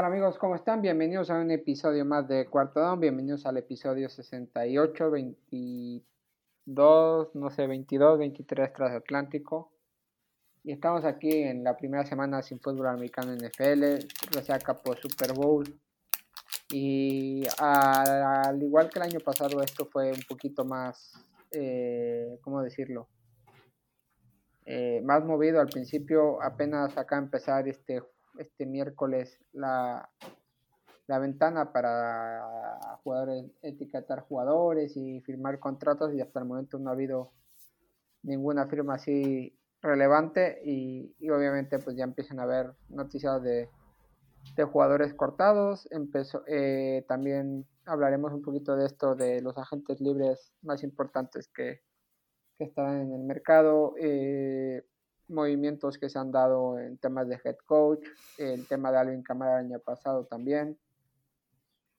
¿qué tal amigos? ¿Cómo están? Bienvenidos a un episodio más de Cuarto Down. Bienvenidos al episodio 68, 22, no sé, 22, 23 transatlántico. Y estamos aquí en la primera semana sin fútbol americano en NFL, resaca por Super Bowl. Y al igual que el año pasado, esto fue un poquito más, eh, ¿cómo decirlo? Eh, más movido al principio, apenas acá empezar este este miércoles la, la ventana para jugadores, etiquetar jugadores y firmar contratos y hasta el momento no ha habido ninguna firma así relevante y, obviamente pues ya empiezan a haber noticias de, de jugadores cortados. Empezó, eh, también hablaremos un poquito de esto de los agentes libres más importantes que, que están en el mercado. Eh, movimientos que se han dado en temas de head coach, el tema de Alvin Camara el año pasado también.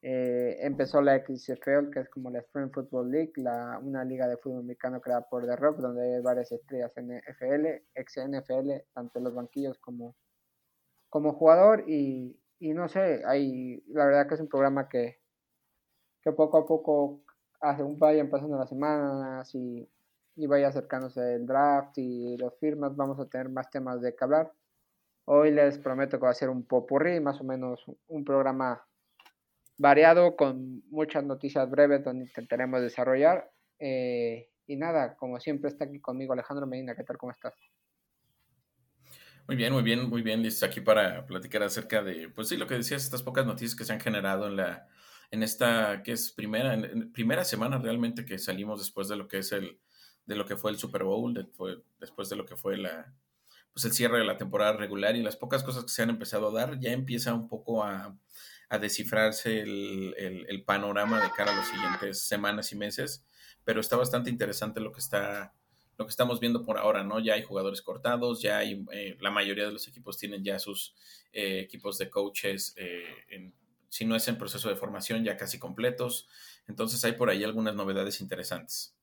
Eh, empezó la XFL, que es como la Spring Football League, la, una liga de fútbol americano creada por The Rock, donde hay varias estrellas NFL, ex NFL, tanto en los banquillos como, como jugador. Y, y no sé, hay, la verdad que es un programa que, que poco a poco, hace un vayan pasando las semanas y y vaya acercándose el draft y los firmas, vamos a tener más temas de que hablar. Hoy les prometo que va a ser un popurrí, más o menos un programa variado con muchas noticias breves donde intentaremos desarrollar. Eh, y nada, como siempre está aquí conmigo Alejandro Medina, ¿qué tal? ¿Cómo estás? Muy bien, muy bien, muy bien. Listo aquí para platicar acerca de, pues sí, lo que decías, estas pocas noticias que se han generado en la, en esta, que es primera, primera semana realmente que salimos después de lo que es el, de lo que fue el Super Bowl, después de lo que fue la, pues el cierre de la temporada regular y las pocas cosas que se han empezado a dar, ya empieza un poco a, descifrarse el, panorama de cara a las siguientes semanas y meses, pero está bastante interesante lo que está lo que estamos viendo por ahora, ¿no? Ya hay jugadores cortados, ya hay, eh, la mayoría de los equipos tienen ya sus eh, equipos de coaches, eh, si no es en proceso de formación, ya casi completos, entonces hay por ahí algunas novedades interesantes.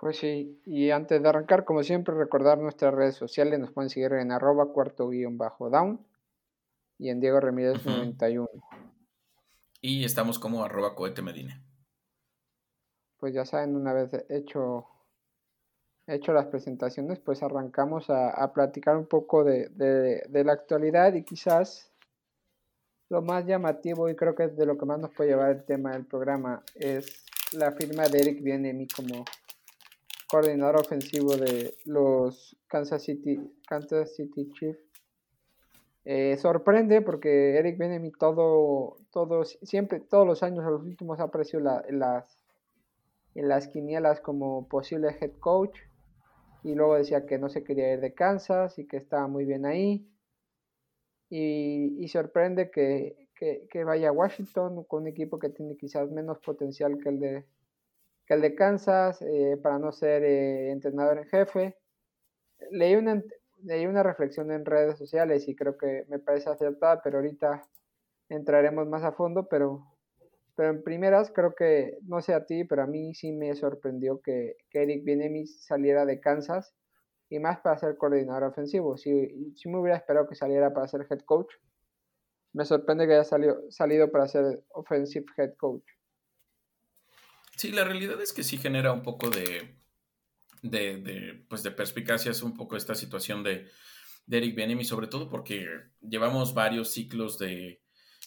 Pues sí, y antes de arrancar, como siempre, recordar nuestras redes sociales, nos pueden seguir en arroba cuarto guion bajo down y en Diego Remírez 91. Y estamos como arroba cohete medina. Pues ya saben, una vez hecho, hecho las presentaciones, pues arrancamos a, platicar un poco de, de, la actualidad y quizás lo más llamativo y creo que es de lo que más nos puede llevar el tema del programa es la firma de Eric Bienemi como coordinador ofensivo de los Kansas City, Kansas City Chiefs. Eh, sorprende porque Eric Benemi todo, todo, siempre, todos los años, a los últimos ha aparecido en, las, en las quinielas como posible head coach y luego decía que no se quería ir de Kansas y que estaba muy bien ahí. Y, y sorprende que, que, que, vaya a Washington con un equipo que tiene quizás menos potencial que el de, que el de Kansas eh, para no ser eh, entrenador en jefe. Leí una, leí una reflexión en redes sociales y creo que me parece acertada, pero ahorita entraremos más a fondo, pero, pero en primeras creo que, no sé a ti, pero a mí sí me sorprendió que, que Eric Bienemi saliera de Kansas y más para ser coordinador ofensivo. Si, si me hubiera esperado que saliera para ser head coach, me sorprende que haya salido, salido para ser offensive head coach. Sí, la realidad es que sí genera un poco de, de, pues de perspicacia, es un poco esta situación de, de Eric Bienemi, sobre todo porque llevamos varios ciclos de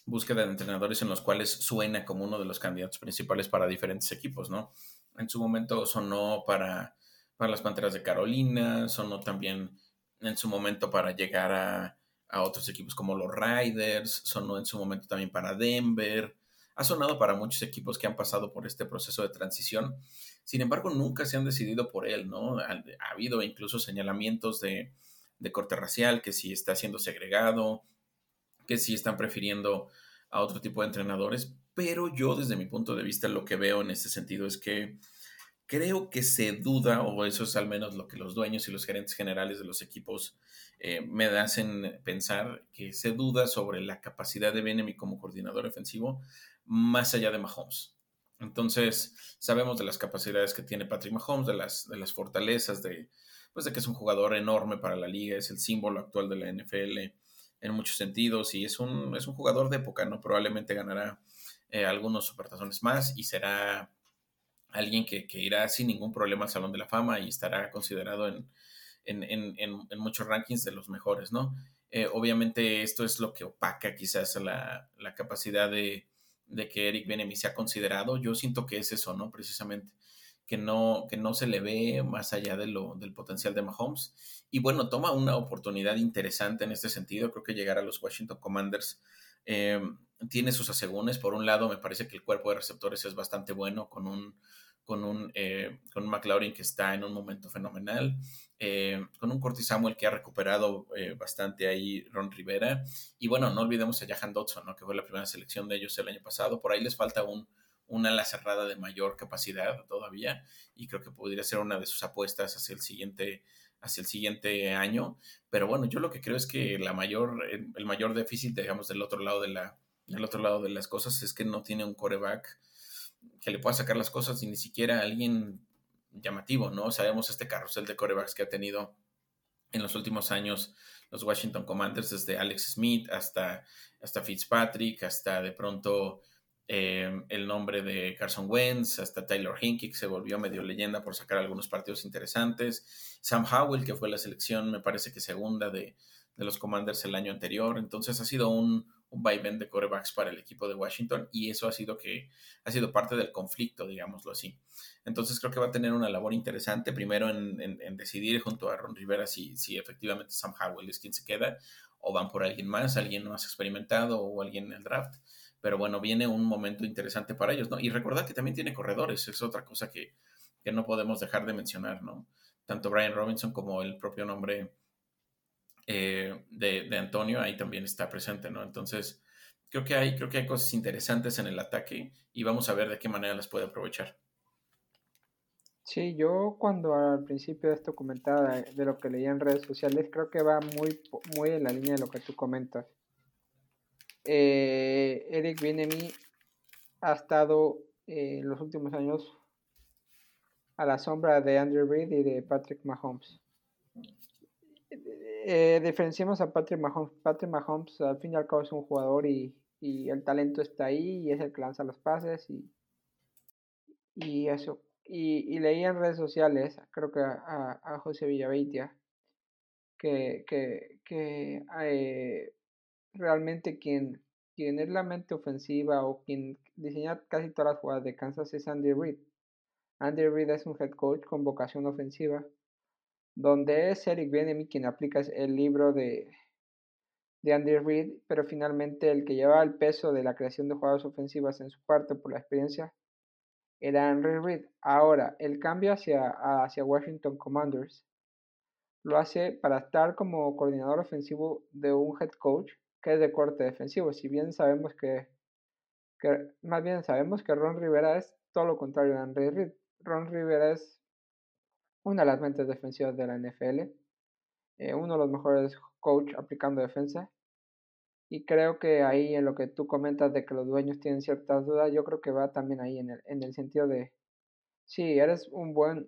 búsqueda de entrenadores en los cuales suena como uno de los candidatos principales para diferentes equipos, ¿no? En su momento sonó para, para las Panteras de Carolina, sonó también en su momento para llegar a, a otros equipos como los Riders, sonó en su momento también para Denver, ha sonado para muchos equipos que han pasado por este proceso de transición. Sin embargo, nunca se han decidido por él, ¿no? Ha, habido incluso señalamientos de, corte racial, que si está siendo segregado, que si están prefiriendo a otro tipo de entrenadores, pero yo desde mi punto de vista lo que veo en este sentido es que creo que se duda, o eso es al menos lo que los dueños y los gerentes generales de los equipos eh, me hacen pensar, que se duda sobre la capacidad de Benemi como coordinador ofensivo más allá de Mahomes. Entonces, sabemos de las capacidades que tiene Patrick Mahomes, de las, de las fortalezas, de, pues de que es un jugador enorme para la liga, es el símbolo actual de la NFL, en muchos sentidos y es un, es un jugador de época, ¿no? Probablemente ganará eh, algunos supertazones más y será alguien que, irá sin ningún problema al Salón de la Fama y estará considerado en, en, muchos rankings de los mejores, ¿no? Eh, obviamente esto es lo que opaca quizás la, la capacidad de, de que Eric Benemi sea considerado. Yo siento que es eso, ¿no? Precisamente que no, que no se le ve más allá de lo, del potencial de Mahomes. Y bueno, toma una oportunidad interesante en este sentido. Creo que llegar a los Washington Commanders eh, tiene sus asegúnes. Por un lado, me parece que el cuerpo de receptores es bastante bueno, con un, con un, eh, con un McLaurin que está en un momento fenomenal, eh, con un Curtis Samuel que ha recuperado bastante ahí Ron Rivera. Y bueno, no olvidemos a Jahan Dodson, ¿no? que fue la primera selección de ellos el año pasado. Por ahí les falta un una ala cerrada de mayor capacidad todavía y creo que podría ser una de sus apuestas hacia el siguiente hacia el siguiente año, pero bueno, yo lo que creo es que la mayor el, mayor déficit digamos del otro lado de la del otro lado de las cosas es que no tiene un coreback que le pueda sacar las cosas y ni siquiera alguien llamativo, ¿no? Sabemos este carrusel de corebacks que ha tenido en los últimos años los Washington Commanders, desde Alex Smith hasta, hasta Fitzpatrick, hasta de pronto Em, el nombre de Carson Wentz, hasta Taylor Hinkie, que se volvió medio leyenda por sacar algunos partidos interesantes. Sam Howell, que fue la selección, me parece que segunda de, los Commanders el año anterior. Entonces ha sido un, un vaivén de corebacks para el equipo de Washington y eso ha sido que ha sido parte del conflicto, digámoslo así. Entonces creo que va a tener una labor interesante, primero en, en decidir junto a Ron Rivera si, si efectivamente Sam Howell es quien se queda o van por alguien más, alguien más experimentado o alguien en el draft pero bueno, viene un momento interesante para ellos, ¿no? Y recordad que también tiene corredores, es otra cosa que, no podemos dejar de mencionar, ¿no? Tanto Brian Robinson como el propio nombre eh, de, Antonio ahí también está presente, ¿no? Entonces, creo que, hay, creo que hay cosas interesantes en el ataque y vamos a ver de qué manera las puede aprovechar. Sí, yo cuando al principio de esto comentaba de, de lo que leía en redes sociales, creo que va muy, muy en la línea de lo que tú comentas eh, Eric Bienemi ha estado eh, en los últimos años a la sombra de Andrew Reid y de Patrick Mahomes. Eh, diferenciamos a Patrick Mahomes. Patrick Mahomes al fin y al cabo es un jugador y, el talento está ahí y es el que lanza los pases y, y eso. Y, leí en redes sociales, creo que a, José Villaveitia, que, que, que eh, realmente quien, quien es la mente ofensiva o quien diseña casi todas las jugadas de Kansas es Andy Reid. Andy Reid es un head coach con vocación ofensiva, donde es Eric Bienemi quien aplica el libro de, de Andy Reid, pero finalmente el que llevaba el peso de la creación de jugadas ofensivas en su parte por la experiencia era Andy Reid. Ahora, el cambio hacia, hacia Washington Commanders lo hace para estar como coordinador ofensivo de un head coach que es de corte defensivo. Si bien sabemos que, más bien sabemos que Ron Rivera es todo lo contrario a Henry Reid. Ron Rivera es una de las mentes defensivas de la NFL, eh, uno de los mejores coach aplicando defensa. Y creo que ahí en lo que tú comentas de que los dueños tienen ciertas dudas, yo creo que va también ahí en el, en el sentido de, sí, eres un buen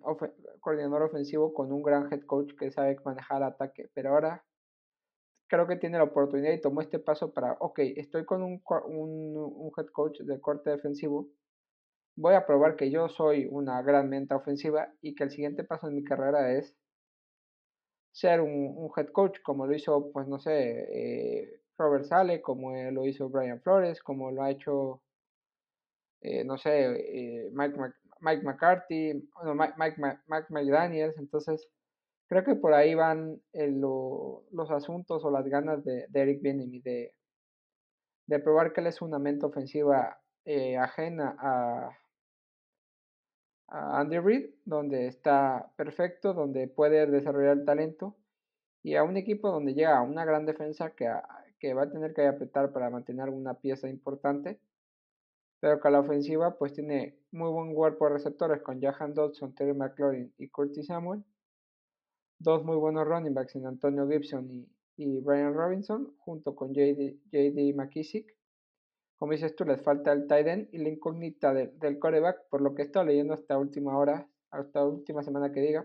coordinador ofensivo con un gran head coach que sabe manejar el ataque, pero ahora creo que tiene la oportunidad y tomó este paso para, ok, estoy con un, un, head coach de corte defensivo, voy a probar que yo soy una gran menta ofensiva y que el siguiente paso en mi carrera es ser un, head coach, como lo hizo, pues no sé, eh, Robert Sale, como lo hizo Brian Flores, como lo ha hecho, eh, no sé, eh, Mike, Mike McCarthy, no, Mike, Mike, McDaniels, entonces Creo que por ahí van eh, los asuntos o las ganas de, Eric Bienemy de, de probar que él es una mente ofensiva eh, ajena a, a Andy Reid, donde está perfecto, donde puede desarrollar el talento, y a un equipo donde llega a una gran defensa que, que va a tener que apretar para mantener una pieza importante, pero que a la ofensiva pues tiene muy buen cuerpo de receptores con Jahan Dodson, Terry McLaurin y Curtis Samuel, dos muy buenos running backs en Antonio Gibson y, Brian Robinson, junto con JD, McKissick. Como dices tú, les falta el tight end y la incógnita del coreback, por lo que he estado leyendo hasta última hora, hasta última semana que diga.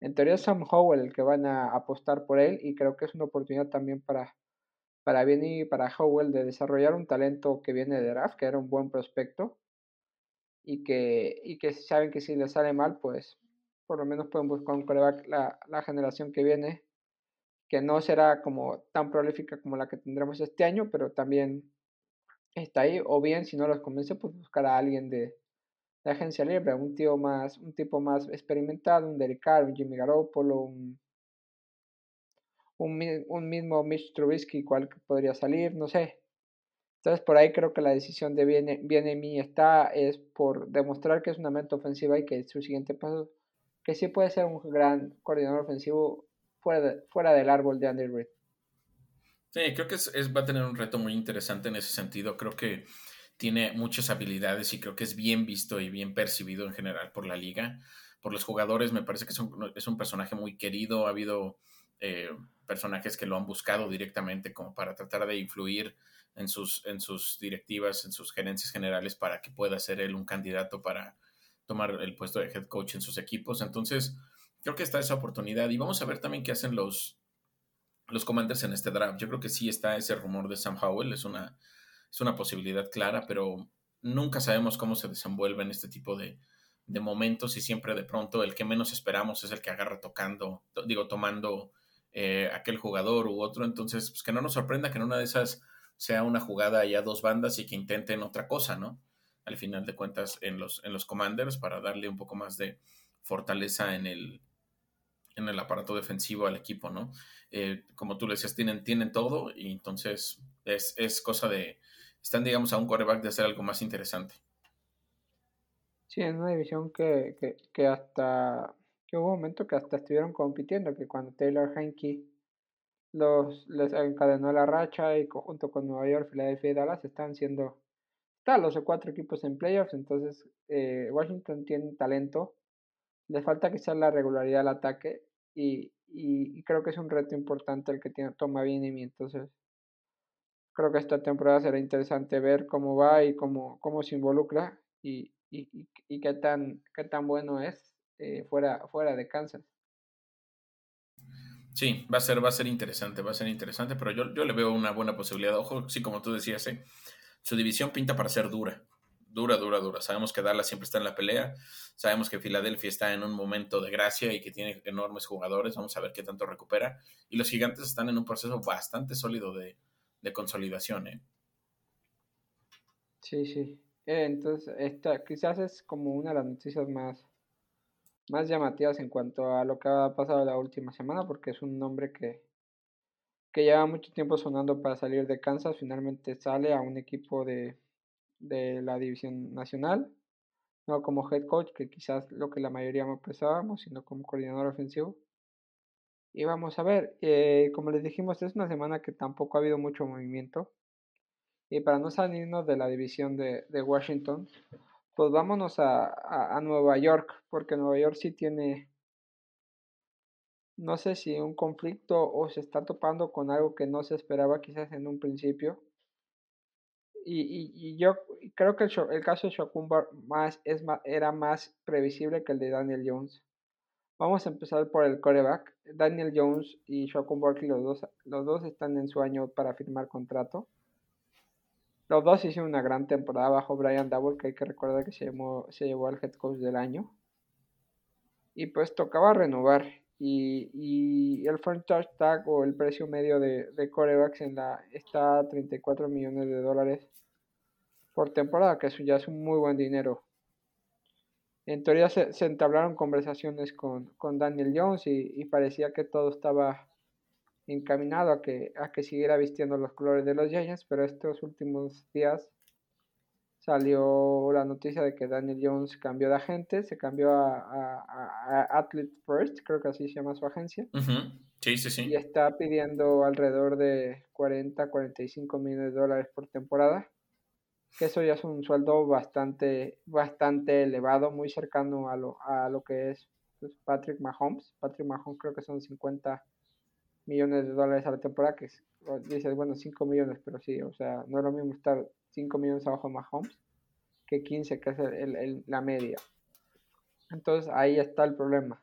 En teoría es Sam Howell el que van a apostar por él y creo que es una oportunidad también para, para bien y para Howell de desarrollar un talento que viene de draft, que era un buen prospecto, y que, y que saben que si les sale mal, pues por lo menos pueden buscar un coreback la, la generación que viene, que no será como tan prolífica como la que tendremos este año, pero también está ahí, o bien si no los convence, pues buscar a alguien de, de agencia libre, un tío más, un tipo más experimentado, un Derek Carr, un Jimmy Garoppolo, un un, mismo Mitch Trubisky cual podría salir, no sé. Entonces por ahí creo que la decisión de viene, viene mí está es por demostrar que es una mente ofensiva y que su siguiente paso, que sí puede ser un gran coordinador ofensivo fuera, fuera del árbol de Andy Reid. Sí, creo que es, va a tener un reto muy interesante en ese sentido. Creo que tiene muchas habilidades y creo que es bien visto y bien percibido en general por la liga. Por los jugadores me parece que es un, es un personaje muy querido. Ha habido eh, personajes que lo han buscado directamente como para tratar de influir en sus, en sus directivas, en sus gerencias generales para que pueda ser él un candidato para tomar el puesto de head coach en sus equipos. Entonces, creo que está esa oportunidad y vamos a ver también qué hacen los, los commanders en este draft. Yo creo que sí está ese rumor de Sam Howell, es una, es una posibilidad clara, pero nunca sabemos cómo se desenvuelven este tipo de, de momentos y siempre de pronto el que menos esperamos es el que agarra tocando, digo, tomando eh, aquel jugador u otro. Entonces, pues que no nos sorprenda que en una de esas sea una jugada ya dos bandas y que intenten otra cosa, ¿no? Al final de cuentas, en los, en los commanders para darle un poco más de fortaleza en el, en el aparato defensivo al equipo, ¿no? Eh, como tú le decías, tienen, tienen todo y entonces es, es cosa de, están, digamos, a un coreback de hacer algo más interesante. Sí, es una división que, que, que hasta que hubo momento que hasta estuvieron compitiendo, que cuando Taylor Hanke los, les encadenó la racha y junto con Nueva York, Philadelphia y Dallas están siendo, están los cuatro equipos en playoffs, entonces eh, Washington tiene talento, les falta quizás la regularidad al ataque y, y, creo que es un reto importante el que tiene, toma bien y entonces creo que esta temporada será interesante ver cómo va y cómo, cómo se involucra y, y, y, qué, tan, qué tan bueno es eh, fuera, fuera de Kansas. Sí, va a ser, va a ser interesante, va a ser interesante, pero yo, yo le veo una buena posibilidad. Ojo, sí, como tú decías, ¿eh? su división pinta para ser dura, dura, dura, dura. Sabemos que Dallas siempre está en la pelea, sabemos que Filadelfia está en un momento de gracia y que tiene enormes jugadores, vamos a ver qué tanto recupera. Y los gigantes están en un proceso bastante sólido de, de consolidación. ¿eh? Sí, sí. Eh, entonces, esta quizás es como una de las noticias más más llamativas en cuanto a lo que ha pasado la última semana, porque es un nombre que, que lleva mucho tiempo sonando para salir de Kansas, finalmente sale a un equipo de, de la división nacional, no como head coach, que quizás lo que la mayoría me pensábamos, sino como coordinador ofensivo. Y vamos a ver, eh, como les dijimos, es una semana que tampoco ha habido mucho movimiento. Y para no salirnos de la división de, de Washington, pues vámonos a, a, Nueva York, porque Nueva York sí tiene, no sé si un conflicto o se está topando con algo que no se esperaba quizás en un principio. Y, y, y yo creo que el, caso de Shakun más, es era más previsible que el de Daniel Jones. Vamos a empezar por el coreback. Daniel Jones y Shakun Barkley, los dos, los dos están en su año para firmar contrato. Los dos hicieron una gran temporada bajo Brian Double, que hay que recordar que se, llevó, se llevó al head coach del año. Y pues tocaba renovar. Y, y el franchise tag o el precio medio de, de corebacks en la, está a 34 millones de dólares por temporada, que eso ya es un muy buen dinero. En teoría se, se entablaron conversaciones con, con Daniel Jones y, y, parecía que todo estaba encaminado a que, a que siguiera vistiendo los colores de los Giants, pero estos últimos días salió la noticia de que Daniel Jones cambió de agente, se cambió a, a, Athlete First, creo que así se llama su agencia. Sí, sí, sí. Y está pidiendo alrededor de 40, 45 millones de dólares por temporada. Que eso ya es un sueldo bastante, bastante elevado, muy cercano a lo, a lo que es pues, Patrick Mahomes. Patrick Mahomes creo que son 50 millones de dólares a la temporada, que dices, bueno, 5 millones, pero sí, o sea, no es lo mismo estar 5 millones abajo de Mahomes que 15, que es el, la media. Entonces ahí está el problema.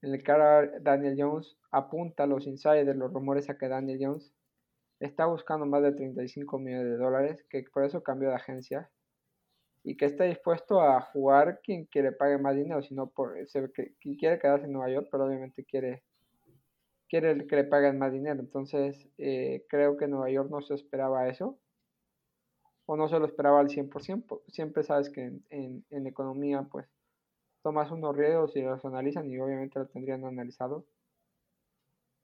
En el ahora Daniel Jones apunta a los insiders, los rumores a que Daniel Jones está buscando más de 35 millones de dólares, que por eso cambió de agencia y que está dispuesto a jugar quien quiere pague más dinero, sino por que, quien quiere quedarse en Nueva York, pero obviamente quiere quiere que le paguen más dinero. Entonces, eh, creo que Nueva York no se esperaba eso, o no se lo esperaba al 100%. Siempre sabes que en, en, economía, pues, tomas unos riesgos y los analizan, y obviamente lo tendrían analizado.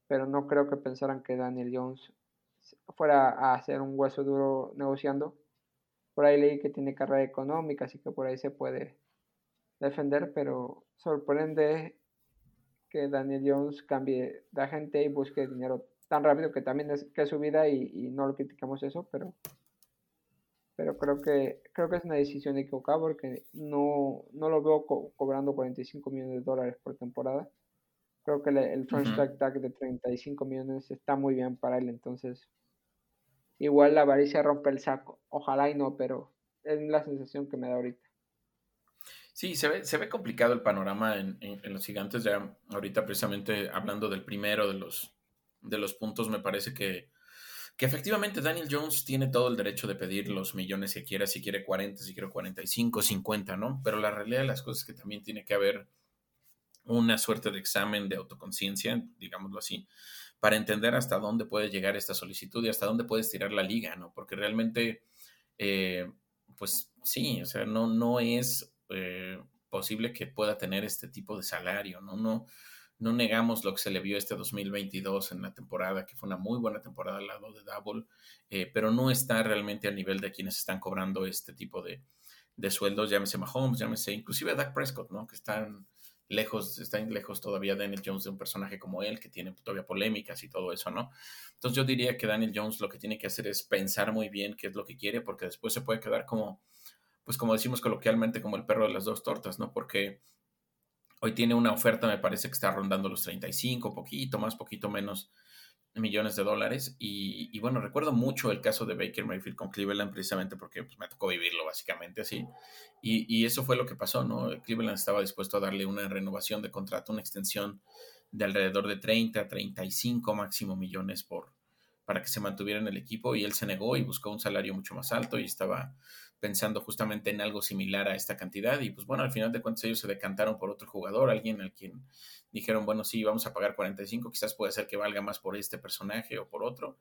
Pero no creo que pensaran que Daniel Jones fuera a hacer un hueso duro negociando por ahí leí que tiene carrera económica, así que por ahí se puede defender, pero sorprende que Daniel Jones cambie de agente y busque dinero tan rápido que también es que su vida y, no lo criticamos eso, pero pero creo que creo que es una decisión equivocada porque no, no lo veo cobrando 45 millones de dólares por temporada. Creo que el first tag de 35 millones está muy bien para él, entonces igual la avaricia rompe el saco. Ojalá y no, pero es la sensación que me da ahorita. Sí, se ve, se ve complicado el panorama en, los gigantes. Ya ahorita precisamente hablando del primero de los, de los puntos, me parece que, que efectivamente Daniel Jones tiene todo el derecho de pedir los millones que quiera, si quiere 40, si quiere 45, 50, ¿no? Pero la realidad de las cosas es que también tiene que haber una suerte de examen de autoconciencia, digámoslo así, para entender hasta dónde puede llegar esta solicitud y hasta dónde puede estirar la liga, ¿no? Porque realmente, eh, pues sí, o sea, no, no es eh, posible que pueda tener este tipo de salario, ¿no? No, no negamos lo que se le vio este 2022 en la temporada, que fue una muy buena temporada al lado de Double, eh, pero no está realmente a nivel de quienes están cobrando este tipo de, de sueldos, llámese Mahomes, llámese inclusive Dak Prescott, ¿no? Que están lejos, está lejos todavía Daniel Jones de un personaje como él, que tiene todavía polémicas y todo eso, ¿no? Entonces yo diría que Daniel Jones lo que tiene que hacer es pensar muy bien qué es lo que quiere, porque después se puede quedar como, pues como decimos coloquialmente, como el perro de las dos tortas, ¿no? Porque hoy tiene una oferta, me parece que está rondando los 35, poquito más, poquito menos millones de dólares. Y, bueno, recuerdo mucho el caso de Baker Mayfield con Cleveland precisamente porque pues, me tocó vivirlo básicamente así. Y, eso fue lo que pasó, ¿no? Cleveland estaba dispuesto a darle una renovación de contrato, una extensión de alrededor de 30, 35 máximo millones por, para que se mantuviera en el equipo y él se negó y buscó un salario mucho más alto y estaba pensando justamente en algo similar a esta cantidad y pues bueno, al final de cuentas ellos se decantaron por otro jugador, alguien al quien dijeron, bueno, sí, vamos a pagar 45, quizás puede ser que valga más por este personaje o por otro.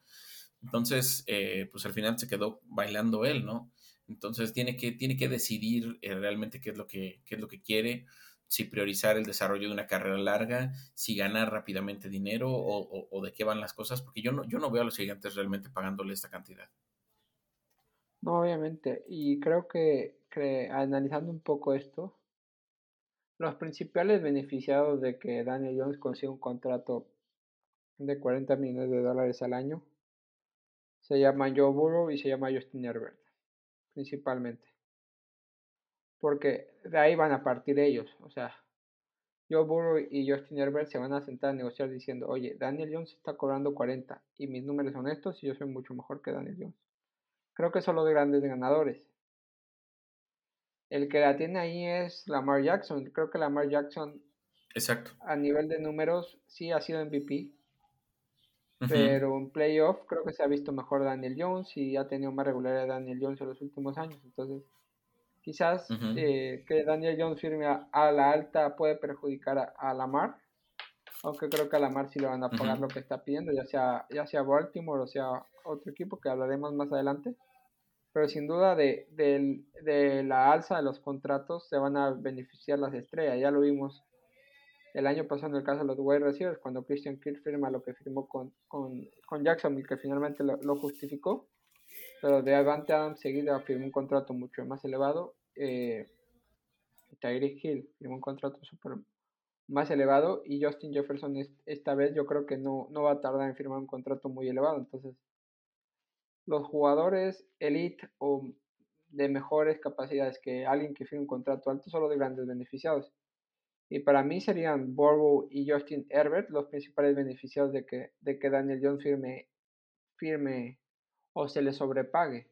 Entonces, eh, pues al final se quedó bailando él, ¿no? Entonces tiene que, tiene que decidir eh, realmente qué es, lo que, qué es lo que quiere, si priorizar el desarrollo de una carrera larga, si ganar rápidamente dinero o, o, de qué van las cosas, porque yo no, yo no veo a los gigantes realmente pagándole esta cantidad. No, obviamente, y creo que, analizando un poco esto, los principales beneficiados de que Daniel Jones consiga un contrato de 40 millones de dólares al año se llama Joe Burrow y se llama Justin Herbert, principalmente. Porque de ahí van a partir ellos. O sea, Joe Burrow y Justin Herbert se van a sentar a negociar diciendo, oye, Daniel Jones está cobrando 40 y mis números son estos y yo soy mucho mejor que Daniel Jones. Creo que son los grandes ganadores. El que la tiene ahí es Lamar Jackson. Creo que Lamar Jackson, Exacto. a nivel de números, sí ha sido MVP. Pero en playoff creo que se ha visto mejor Daniel Jones y ha tenido más regularidad Daniel Jones en los últimos años. Entonces, quizás eh, que Daniel Jones firme a, la alta puede perjudicar a, Lamar. Aunque creo que a Lamar sí le van a pagar lo que está pidiendo, ya sea, ya sea Baltimore o sea otro equipo que hablaremos más adelante pero sin duda de, la alza de los contratos se van a beneficiar las estrellas. Ya lo vimos el año pasado en el caso de los wide receivers, cuando Christian Kirk firma lo que firmó con, con, con Jacksonville, que finalmente lo, justificó, pero de Avante Adams seguida firmó un contrato mucho más elevado. Eh, Tyreek Hill firmó un contrato super más elevado y Justin Jefferson esta vez yo creo que no, no va a tardar en firmar un contrato muy elevado. Entonces, los jugadores elite o de mejores capacidades que alguien que firme un contrato alto son los de grandes beneficiados. Y para mí serían Borbo y Justin Herbert los principales beneficiados de que, de que Daniel Jones firme, firme o se le sobrepague.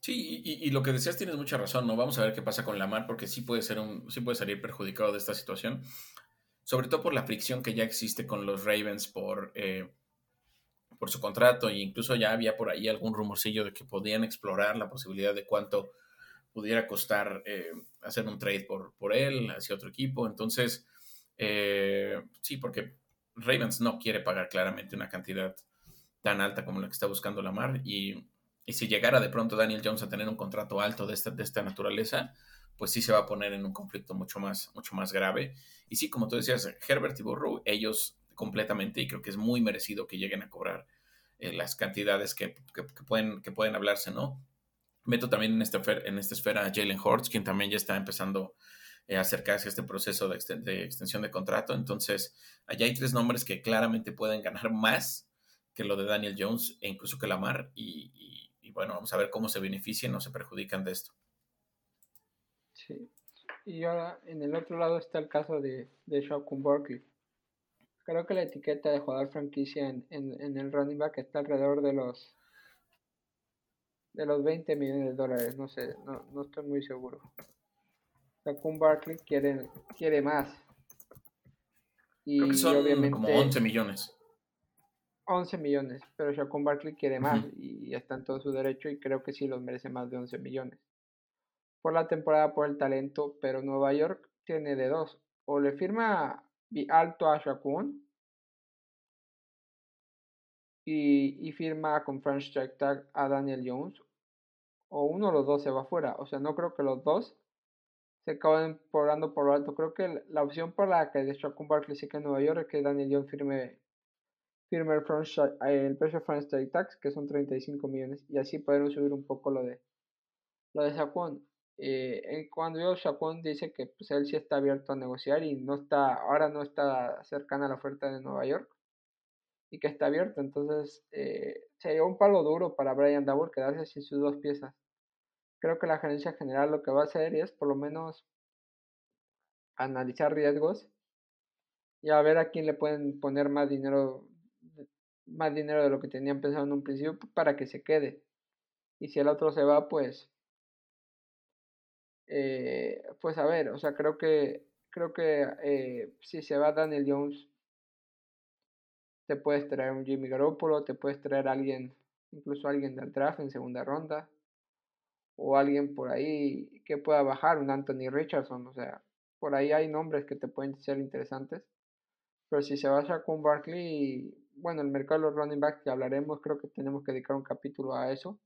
Sí, y, lo que decías tienes mucha razón, ¿no? Vamos a ver qué pasa con Lamar, porque sí puede ser un, sí puede salir perjudicado de esta situación. Sobre todo por la fricción que ya existe con los Ravens por eh, por su contrato e incluso ya había por ahí algún rumorcillo de que podían explorar la posibilidad de cuánto pudiera costar eh, hacer un trade por, por él hacia otro equipo. Entonces, eh, sí, porque Ravens no quiere pagar claramente una cantidad tan alta como la que está buscando Lamar y, y si llegara de pronto Daniel Jones a tener un contrato alto de esta, de esta naturaleza, pues sí se va a poner en un conflicto mucho más, mucho más grave. Y sí, como tú decías, Herbert y Burrow, ellos completamente, y creo que es muy merecido que lleguen a cobrar eh, las cantidades que, pueden, que pueden hablarse, ¿no? Meto también en esta, en esta esfera a Jalen Hurts, quien también ya está empezando eh, a acercarse a este proceso de, extensión de contrato. Entonces, allá hay tres nombres que claramente pueden ganar más que lo de Daniel Jones e incluso que Lamar. Y, y bueno, vamos a ver cómo se benefician o se perjudican de esto. Sí. Y ahora en el otro lado está el caso de, de Shaquem. Creo que la etiqueta de jugador franquicia en, en, el running back está alrededor de los de los 20 millones de dólares, no sé, no, no estoy muy seguro. Shaquem Barkley quiere, quiere más. Y Creo que son obviamente, como 11 millones. 11 millones, pero Shaquem Barkley quiere más y está en todo su derecho y creo que sí los merece más de 11 millones por la temporada por el talento, pero Nueva York tiene de dos. O le firma alto a Shakun y, firma con French Track Tag a Daniel Jones, o uno de los dos se va fuera. O sea, no creo que los dos se acaben porando por lo alto. Creo que la opción por la que de Shakun Barkley se queda en Nueva York es que Daniel Jones firme, firme el, French, el precio French Track Tax, que son 35 millones, y así podemos subir un poco lo de lo de Shakun. Eh, cuando yo Chacón dice que pues, él sí está abierto a negociar y no está, ahora no está cercana a la oferta de Nueva York y que está abierto, entonces eh, sería un palo duro para Brian Dabur quedarse sin sus dos piezas. Creo que la gerencia general lo que va a hacer es por lo menos analizar riesgos y a ver a quién le pueden poner más dinero más dinero de lo que tenían pensado en un principio para que se quede. Y si el otro se va, pues eh, pues a ver, o sea, creo que creo que eh, si se va Daniel Jones, te puedes traer un Jimmy Garoppolo, te puedes traer alguien, incluso alguien del draft en segunda ronda, o alguien por ahí que pueda bajar, un Anthony Richardson, o sea, por ahí hay nombres que te pueden ser interesantes. Pero si se va a con Barkley, bueno, el mercado de los running backs que hablaremos, creo que tenemos que dedicar un capítulo a eso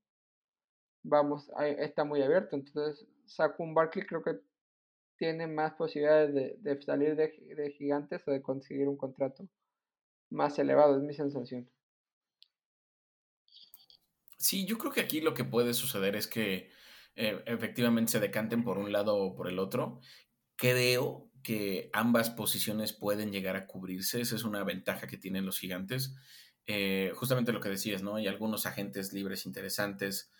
vamos, está muy abierto. Entonces, un Barkley creo que tiene más posibilidades de, salir de, gigantes o de conseguir un contrato más elevado, es mi sensación. Sí, yo creo que aquí lo que puede suceder es que eh, efectivamente se decanten por un lado o por el otro. Creo que ambas posiciones pueden llegar a cubrirse, esa es una ventaja que tienen los gigantes. Eh, justamente lo que decías, ¿no? Hay algunos agentes libres interesantes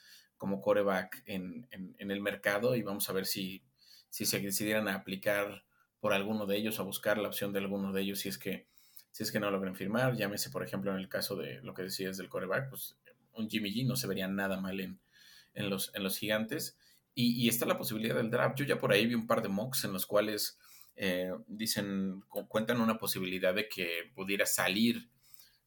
como coreback en, en, el mercado y vamos a ver si, si se decidieran a aplicar por alguno de ellos, a buscar la opción de alguno de ellos si es que, si es que no logran firmar. Llámese, por ejemplo, en el caso de lo que decías del coreback, pues un Jimmy G no se vería nada mal en, en, los, en los gigantes. Y, y, está la posibilidad del draft. Yo ya por ahí vi un par de mocks en los cuales eh, dicen, cuentan una posibilidad de que pudiera salir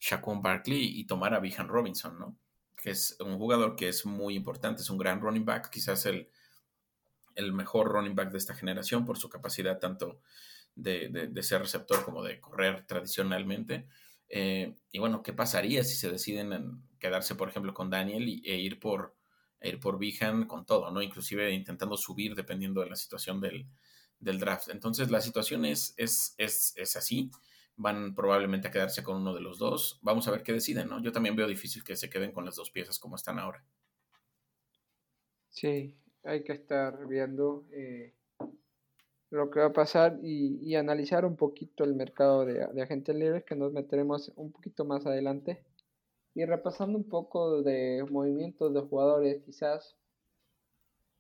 Shaquon Barkley y tomar a Bijan Robinson, ¿no? Que es un jugador que es muy importante, es un gran running back, quizás el, el mejor running back de esta generación por su capacidad tanto de, ser receptor como de correr tradicionalmente. Eh, y bueno, ¿qué pasaría si se deciden quedarse, por ejemplo, con Daniel e ir por e ir por Bijan con todo, ¿no? Inclusive intentando subir dependiendo de la situación del, draft. Entonces la situación es, es, es, es así van probablemente a quedarse con uno de los dos. Vamos a ver qué deciden, ¿no? Yo también veo difícil que se queden con las dos piezas como están ahora. Sí, hay que estar viendo eh, lo que va a pasar y, analizar un poquito el mercado de, agentes libres que nos meteremos un poquito más adelante. Y repasando un poco de movimientos de jugadores, quizás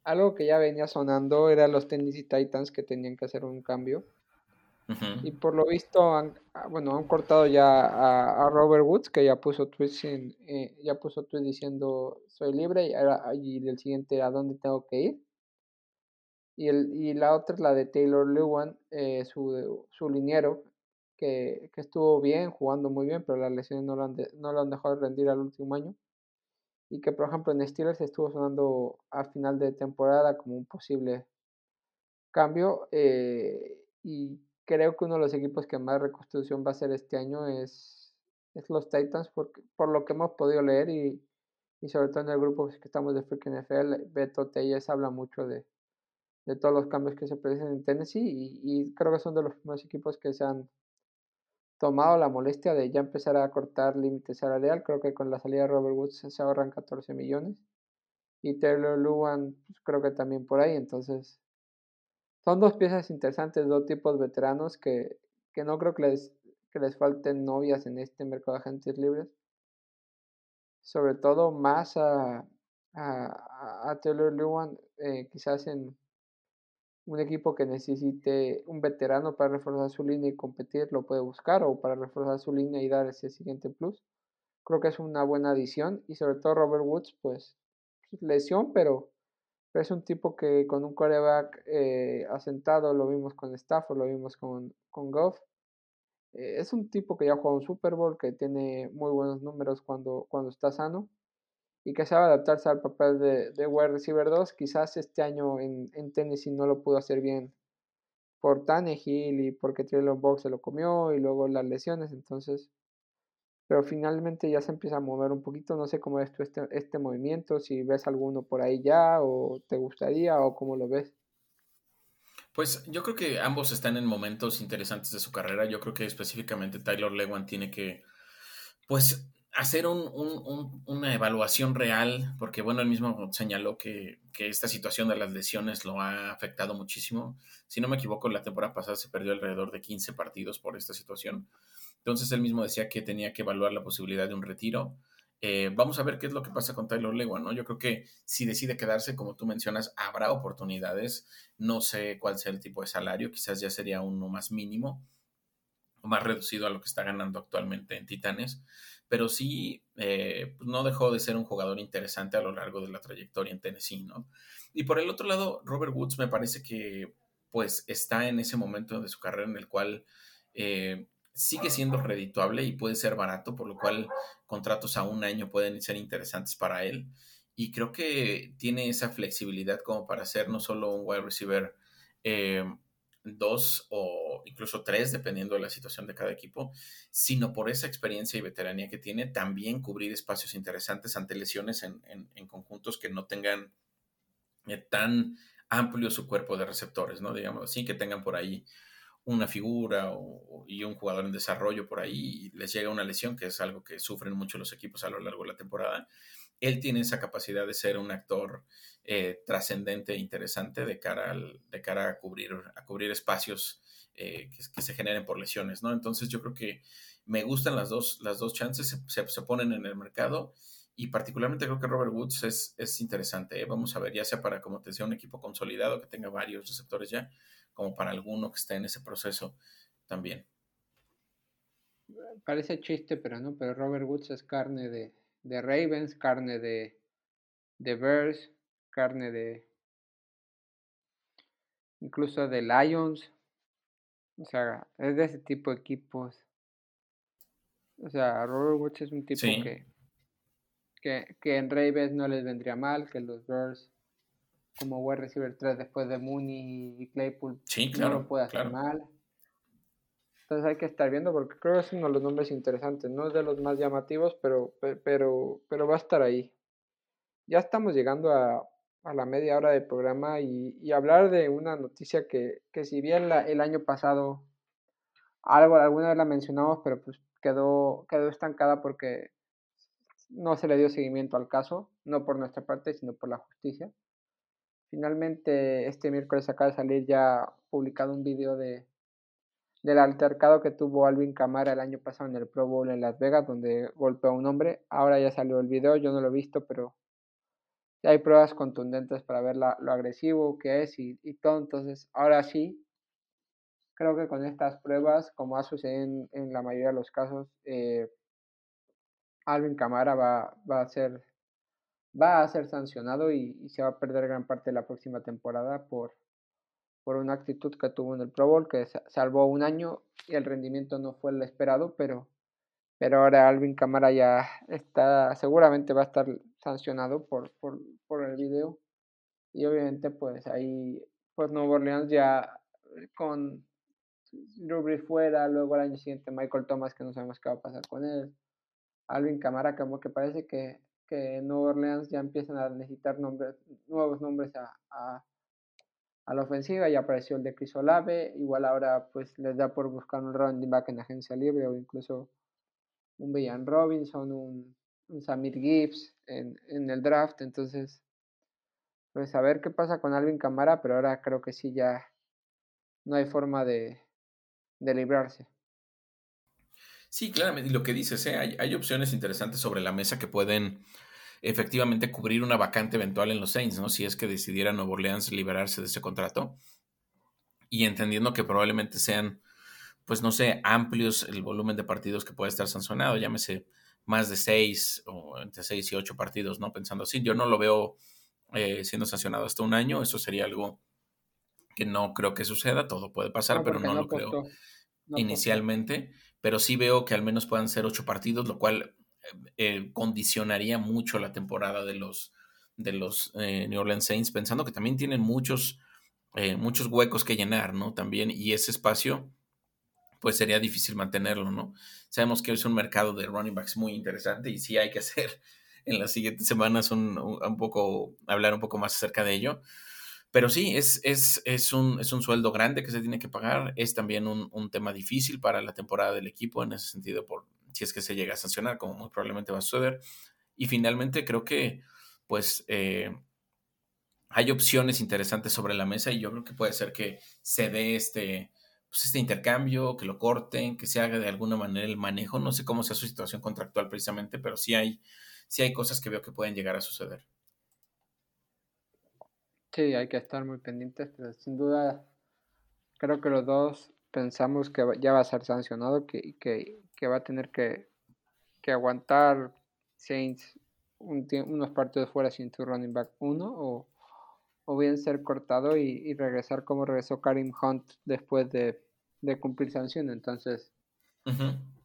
algo que ya venía sonando era los Tennessee Titans que tenían que hacer un cambio. Y por lo visto, han, ah, bueno, han cortado ya a, Robert Woods, que ya puso tweets, eh, ya puso tweets diciendo soy libre y, ahora, y el siguiente a dónde tengo que ir. Y, el, y la otra es la de Taylor Lewan, eh, su, su liniero, que, estuvo bien, jugando muy bien, pero las lesiones no lo, han no lo han dejado rendir al último año. Y que, por ejemplo, en Steelers estuvo sonando a final de temporada como un posible cambio. Eh, y creo que uno de los equipos que más reconstrucción va a hacer este año es, es los Titans, porque, por lo que hemos podido leer y, y sobre todo en el grupo que estamos de Freaking NFL, Beto Telles habla mucho de, de todos los cambios que se presentan en Tennessee y, y, creo que son de los primeros equipos que se han tomado la molestia de ya empezar a cortar límites salarial. Creo que con la salida de Robert Woods se ahorran 14 millones y Taylor Luan pues, creo que también por ahí. Entonces son dos piezas interesantes, dos tipos veteranos que, que no creo que les, que les falten novias en este mercado de agentes libres. Sobre todo más a, a, a Taylor Lewan, eh, quizás en un equipo que necesite un veterano para reforzar su línea y competir, lo puede buscar, o para reforzar su línea y dar ese siguiente plus. Creo que es una buena adición y sobre todo Robert Woods, pues lesión, pero es un tipo que con un coreback eh, asentado, lo vimos con Stafford, lo vimos con, con Goff. Eh, es un tipo que ya jugado un Super Bowl, que tiene muy buenos números cuando, cuando está sano y que sabe adaptarse al papel de, de wide receiver 2. Quizás este año en, en Tennessee no lo pudo hacer bien por Tannehill y porque Traylon Box se lo comió y luego las lesiones. Entonces, pero finalmente ya se empieza a mover un poquito. No sé cómo ves tú este, este movimiento, si ves alguno por ahí ya o te gustaría o cómo lo ves. Pues yo creo que ambos están en momentos interesantes de su carrera. Yo creo que específicamente Tyler Lewan tiene que, pues, hacer una evaluación real, porque bueno, él mismo señaló que, que, esta situación de las lesiones lo ha afectado muchísimo. Si no me equivoco, la temporada pasada se perdió alrededor de 15 partidos por esta situación. Entonces él mismo decía que tenía que evaluar la posibilidad de un retiro. Eh, vamos a ver qué es lo que pasa con Taylor Lewan, ¿no? Yo creo que si decide quedarse, como tú mencionas, habrá oportunidades. No sé cuál sea el tipo de salario, quizás ya sería uno más mínimo más reducido a lo que está ganando actualmente en Titanes, pero sí eh, pues no dejó de ser un jugador interesante a lo largo de la trayectoria en Tennessee, ¿no? Y por el otro lado, Robert Woods me parece que pues está en ese momento de su carrera en el cual eh, sigue siendo redituable y puede ser barato, por lo cual contratos a un año pueden ser interesantes para él. Y creo que tiene esa flexibilidad como para ser no solo un wide receiver eh, dos o incluso tres, dependiendo de la situación de cada equipo, sino por esa experiencia y veteranía que tiene, también cubrir espacios interesantes ante lesiones en, conjuntos que no tengan eh, tan amplio su cuerpo de receptores, ¿no? Digamos así, que tengan por ahí una figura y un jugador en desarrollo por ahí les llega una lesión, que es algo que sufren mucho los equipos a lo largo de la temporada, él tiene esa capacidad de ser un actor eh, trascendente e interesante de cara, de cara a, cubrir, a cubrir espacios eh, que, se generen por lesiones, ¿no? Entonces yo creo que me gustan las dos, las dos chances, se, se, ponen en el mercado y particularmente creo que Robert Woods es, es interesante. ¿eh? Vamos a ver, ya sea para, como te decía, un equipo consolidado que tenga varios receptores ya, como para alguno que esté en ese proceso también. Parece chiste, pero no, pero Robert Woods es carne de, de Ravens, carne de, de Bears, carne de incluso de Lions. O sea, es de ese tipo de equipos. O sea, Robert Woods es un tipo que, que, que en Ravens no les vendría mal, que los Bears como wide receiver 3 después de Mooney y Claypool no lo puede hacer mal. Entonces hay que estar viendo porque creo que es uno de los nombres interesantes, no es de los más llamativos, pero, pero, pero va a estar ahí. Ya estamos llegando a, a la media hora del programa y, y hablar de una noticia que, que si bien la, el año pasado algo alguna vez la mencionamos, pero pues quedó, quedó estancada porque no se le dio seguimiento al caso, no por nuestra parte, sino por la justicia. Finalmente, este miércoles acaba de salir ya publicado un video de, del altercado que tuvo Alvin Camara el año pasado en el Pro Bowl en Las Vegas, donde golpeó a un hombre. Ahora ya salió el video, yo no lo he visto, pero hay pruebas contundentes para ver lo agresivo que es y, todo. Entonces, ahora sí, creo que con estas pruebas, como ha sucedido en, la mayoría de los casos, eh, Alvin Camara va, va a ser va a ser sancionado y, se va a perder gran parte de la próxima temporada por, por una actitud que tuvo en el Pro Bowl, que salvó un año y el rendimiento no fue el esperado, pero, pero ahora Alvin Camara ya está, seguramente va a estar sancionado por, por, por el video. Y obviamente pues ahí, pues Nuevo Orleans ya con Drew fuera, luego el año siguiente Michael Thomas, que no sabemos qué va a pasar con él. Alvin Camara, como que parece que, que Nueva Orleans ya empiezan a necesitar nombres, nuevos nombres a, a, la ofensiva. Ya apareció el de Chris Olave, igual ahora pues les da por buscar un running back en agencia libre o incluso un Brian Robinson, un, un Samir Gibbs en, en el draft. Entonces, pues a ver qué pasa con Alvin Camara, pero ahora creo que sí ya no hay forma de, de librarse. Sí, claramente, y lo que dices, ¿eh? hay, hay, opciones interesantes sobre la mesa que pueden efectivamente cubrir una vacante eventual en los Saints, ¿no? Si es que decidiera Nuevo Orleans liberarse de ese contrato. Y entendiendo que probablemente sean, pues no sé, amplios el volumen de partidos que puede estar sancionado, llámese más de seis o entre seis y ocho partidos, ¿no? Pensando así, yo no lo veo eh, siendo sancionado hasta un año, eso sería algo que no creo que suceda, todo puede pasar, pero no, lo creo inicialmente, pero sí veo que al menos puedan ser ocho partidos, lo cual eh, condicionaría mucho la temporada de los, de los eh, New Orleans Saints, pensando que también tienen muchos, eh, muchos huecos que llenar, ¿no? También, y ese espacio, pues sería difícil mantenerlo, ¿no? Sabemos que es un mercado de running backs muy interesante y sí hay que hacer en las siguientes semanas un, un poco, hablar un poco más acerca de ello. Pero sí, es, es, es, un, es un sueldo grande que se tiene que pagar. Es también un, un, tema difícil para la temporada del equipo en ese sentido, por si es que se llega a sancionar, como muy probablemente va a suceder. Y finalmente creo que pues eh, hay opciones interesantes sobre la mesa y yo creo que puede ser que se dé este, pues este intercambio, que lo corten, que se haga de alguna manera el manejo. No sé cómo sea su situación contractual precisamente, pero sí hay, sí hay cosas que veo que pueden llegar a suceder. Sí, hay que estar muy pendientes, pero sin duda creo que los dos pensamos que ya va a ser sancionado, que, que, que va a tener que, que aguantar Saints un unos partidos fuera sin tu running back uno o, o bien ser cortado y, regresar como regresó Karim Hunt después de, de cumplir sanción. Entonces,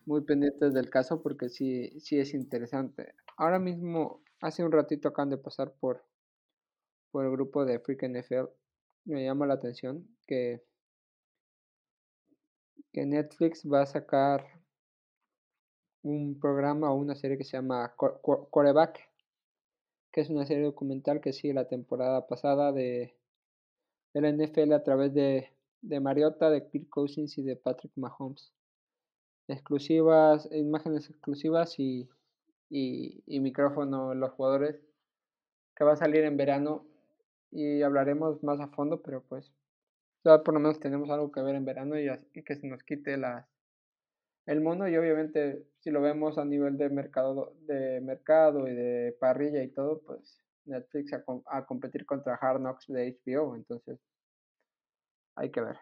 muy pendientes del caso porque sí, sí es interesante. Ahora mismo, hace un ratito acaban de pasar por por el grupo de Freak NFL, me llama la atención que, que Netflix va a sacar un programa o una serie que se llama Coreback, que es una serie documental que sigue la temporada pasada de, de la NFL a través de, de Mariota, de Kirk Cousins y de Patrick Mahomes. Exclusivas, imágenes exclusivas y, y, y micrófono los jugadores que va a salir en verano y hablaremos más a fondo, pero pues ya por lo menos tenemos algo que ver en verano y, y que se nos quite las el mono y obviamente si lo vemos a nivel de mercado de mercado y de parrilla y todo, pues Netflix a, a competir contra Hard Knocks de HBO, entonces hay que ver.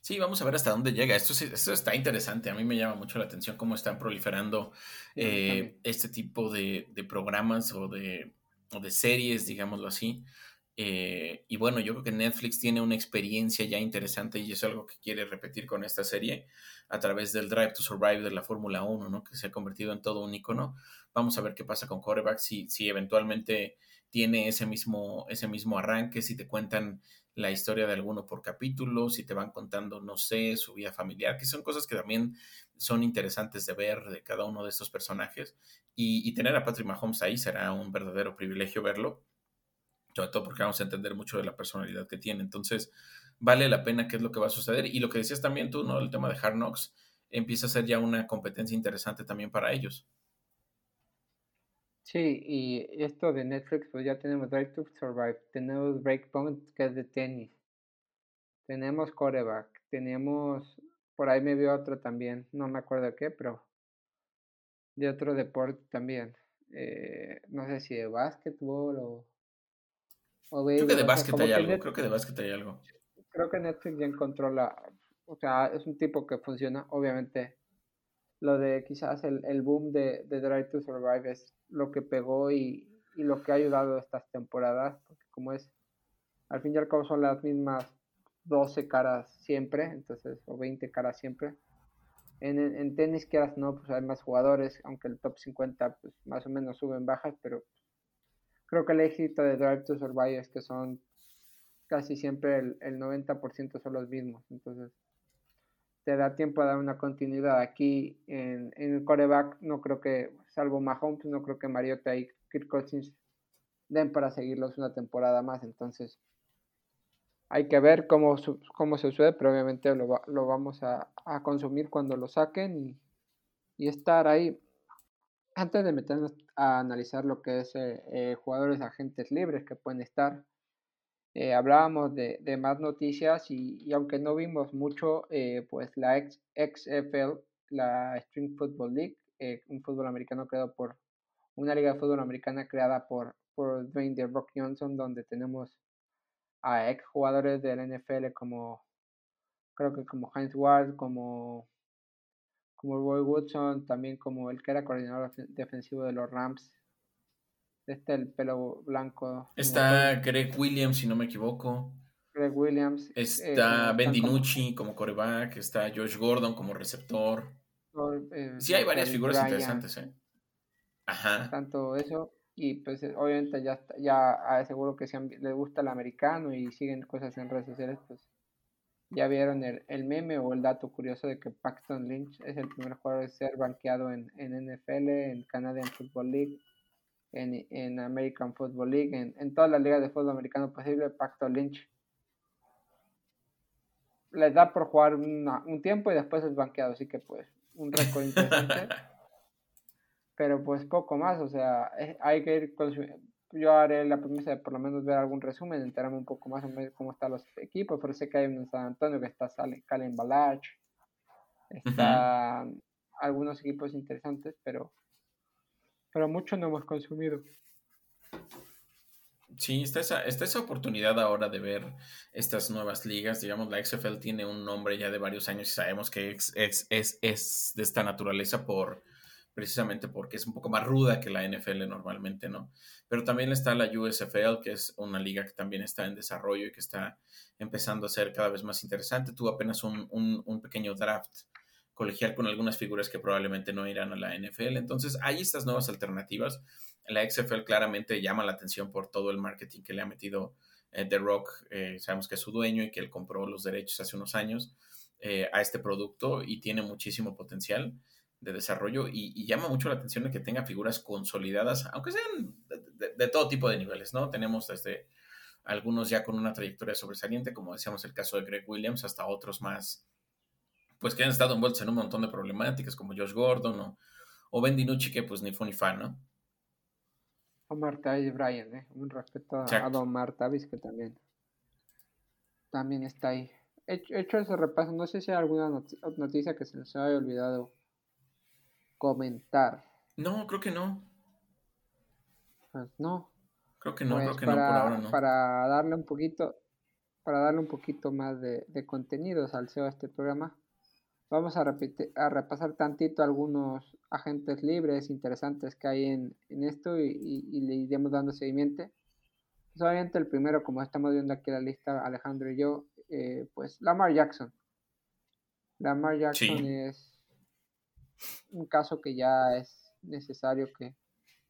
Sí, vamos a ver hasta dónde llega. Esto, esto está interesante. A mí me llama mucho la atención cómo están proliferando eh, este tipo de, de programas o de, o de series, digámoslo así. Eh, y bueno, yo creo que Netflix tiene una experiencia ya interesante y es algo que quiere repetir con esta serie a través del Drive to Survive de la Fórmula 1, ¿no? Que se ha convertido en todo un icono. Vamos a ver qué pasa con Coreback, si, si eventualmente tiene ese mismo, ese mismo arranque, si te cuentan la historia de alguno por capítulo, si te van contando, no sé, su vida familiar, que son cosas que también son interesantes de ver de cada uno de estos personajes. Y, tener a Patrick Mahomes ahí será un verdadero privilegio verlo, sobre todo porque vamos a entender mucho de la personalidad que tiene. Entonces, vale la pena qué es lo que va a suceder. Y lo que decías también tú, ¿no? El tema de Hard Knocks empieza a ser ya una competencia interesante también para ellos. Sí, y esto de Netflix, pues ya tenemos Drive to Survive, tenemos Breakpoint, que es de tenis, tenemos Coreback, tenemos, por ahí me vio otro también, no me acuerdo qué, pero de otro deporte también. Eh, no sé si de básquetbol o... o creo que de básquet hay algo, creo que de básquet hay algo. Creo que Netflix ya encontró la... O sea, es un tipo que funciona, obviamente lo de quizás el, el boom de, de, Drive to Survive es lo que pegó y, y, lo que ha ayudado estas temporadas, porque como es, al fin y al cabo son las mismas 12 caras siempre, entonces, o 20 caras siempre. En, en, tenis, quieras no, pues hay más jugadores, aunque el top 50 pues, más o menos suben bajas, pero creo que el éxito de Drive to Survive es que son casi siempre el, el 90% son los mismos, entonces te da tiempo a dar una continuidad. Aquí en, en el coreback, no creo que, salvo Mahomes, no creo que Mariota y Kirk Cousins den para seguirlos una temporada más. Entonces, hay que ver cómo, cómo se sucede, pero obviamente lo, lo vamos a, a, consumir cuando lo saquen y, estar ahí. Antes de meternos a analizar lo que es eh, eh, jugadores agentes libres que pueden estar, eh, hablábamos de, de, más noticias y, y, aunque no vimos mucho, eh, pues la XFL, la String Football League, eh, un fútbol americano creado por una liga de fútbol americana creada por, por Dwayne The Rock Johnson, donde tenemos a ex jugadores del NFL como creo que como Heinz Ward, como como Roy Woodson, también como el que era coordinador defensivo de los Rams, este el pelo blanco. Está Greg Williams, si no me equivoco. Greg Williams. Está eh, Ben DiNucci como coreback. Está Josh Gordon como receptor. Eh, sí, hay varias figuras interesantes, ¿eh? Ajá. Tanto eso. Y pues eh, obviamente ya, ya seguro que si les gusta el americano y siguen cosas en redes sociales, pues ya vieron el, el, meme o el dato curioso de que Paxton Lynch es el primer jugador de ser banqueado en, en NFL, en Canadian Football League en, en American Football League, en, en todas las ligas de fútbol americano posible, Pacto Lynch les da por jugar un tiempo y después es banqueado, así que pues un récord interesante. Pero pues poco más, o sea, hay que ir yo haré la promesa de por lo menos ver algún resumen, enterarme un poco más o menos cómo están los equipos, pero sé que hay uno en San Antonio que está Calen Balach, están algunos equipos interesantes, pero pero mucho no hemos consumido. Sí, está esa, está esa oportunidad ahora de ver estas nuevas ligas. Digamos, la XFL tiene un nombre ya de varios años y sabemos que es, es, es, es de esta naturaleza por precisamente porque es un poco más ruda que la NFL normalmente, ¿no? Pero también está la USFL, que es una liga que también está en desarrollo y que está empezando a ser cada vez más interesante. Tuvo apenas un, un, pequeño draft colegial con algunas figuras que probablemente no irán a la NFL. Entonces, hay estas nuevas alternativas. La XFL claramente llama la atención por todo el marketing que le ha metido eh, The Rock. Eh, sabemos que es su dueño y que él compró los derechos hace unos años eh, a este producto y tiene muchísimo potencial de desarrollo y, llama mucho la atención de que tenga figuras consolidadas, aunque sean de, de, todo tipo de niveles, ¿no? Tenemos desde algunos ya con una trayectoria sobresaliente, como decíamos el caso de Greg Williams, hasta otros más pues que han estado envueltos en un montón de problemáticas, como Josh Gordon o, o Ben DiNucci, que pues ni fue ni fan, ¿no? Omar Tavis Bryan, ¿eh? Un respeto a, Don Omar Tavis, que también, también está ahí. He hecho ese repaso, no sé si hay alguna noticia que se nos haya olvidado comentar. No, creo que no. Pues no. Creo que no, creo pues que no, por ahora no. Para darle un poquito, para darle un poquito más de, de contenidos al SEO a este programa, Vamos a, repetir, a repasar tantito algunos agentes libres interesantes que hay en, en esto y, y, le iremos dando seguimiento. Pues obviamente el primero, como estamos viendo aquí la lista, Alejandro y yo, eh, pues Lamar Jackson. Lamar Jackson es un caso que ya es necesario que,